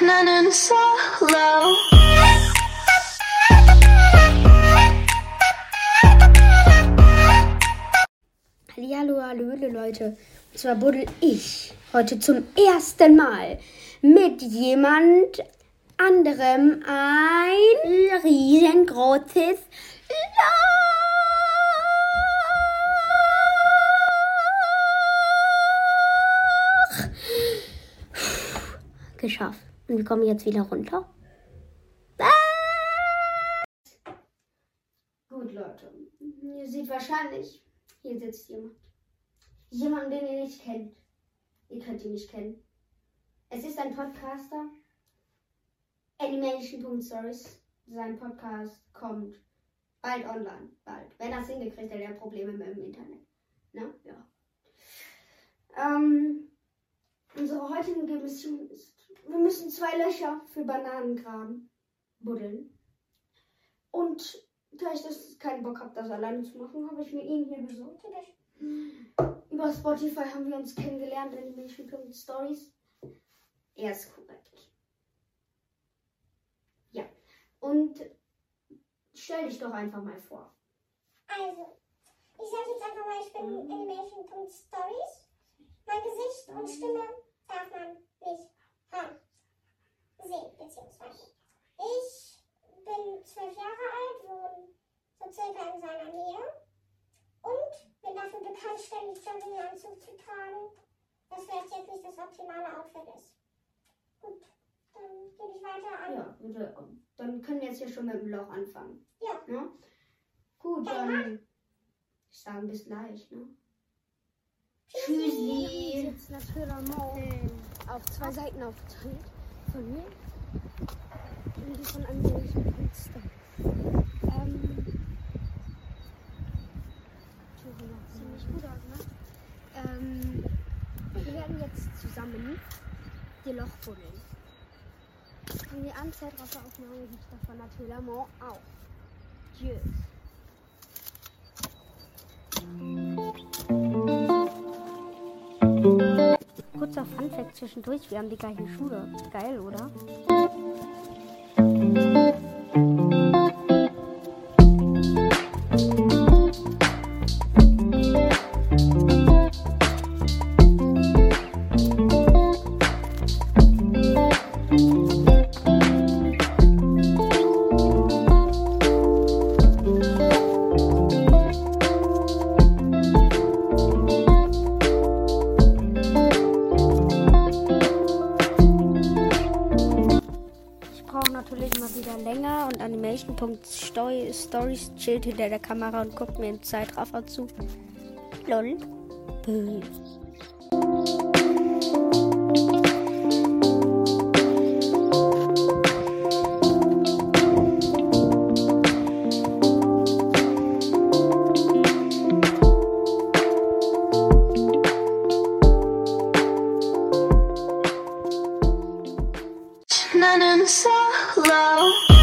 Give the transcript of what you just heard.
running solo. Hallo, Hallöle Leute. Und zwar buddel ich heute zum ersten Mal mit jemand anderem ein riesengroßes Loch. Geschafft. Und wir kommen jetzt wieder runter. Gut, Leute. Ihr seht wahrscheinlich, hier sitzt jemand. Jemand, den ihr nicht kennt. Ihr könnt ihn nicht kennen. Es ist ein Podcaster. Animation.stories. Sein Podcast kommt bald online. Bald. Wenn er es hingekriegt hat, er Probleme mit dem Internet. Ne? Ja. Ähm, unsere heutige Mission ist, müssen zwei Löcher für Bananen graben. Buddeln. Und da ich das keinen Bock habe, das alleine zu machen, habe ich mir ihn hier besorgt. Über Spotify haben wir uns kennengelernt in Milchwickel Stories. Er ist korrekt. Ja. Und stell dich doch einfach mal vor. Also, ich sage jetzt einfach mal, ich bin Animation.stories. Mein Gesicht und Stimme darf man circa in seiner Nähe und bin dafür bekannt, ständig Jogginganzug zu tragen, was vielleicht jetzt nicht das optimale Outfit ist. Gut, dann gebe ich weiter an. Ja, bitte. Dann können wir jetzt hier schon mit dem Loch anfangen. Ja. Ne? Gut, dann. Ich sage bis gleich, ne? Tschüssi. Jetzt natürlich auf zwei Seiten aufgeteilt. Von mir und die von einem Künstler. Ähm. Tschüssi, macht ziemlich gut aus, ne? Ähm. Wir werden jetzt zusammen die Loch buddeln. Und die Anzeitwasseraufnahme gibt davon natürlich auch. Tschüss. Kurzer Funfact zwischendurch, wir haben die gleichen Schuhe. Geil, oder? Und Animation.stories chillt hinter der Kamera und guckt mir im Zeitraffer zu. Lol. Böse. Running solo.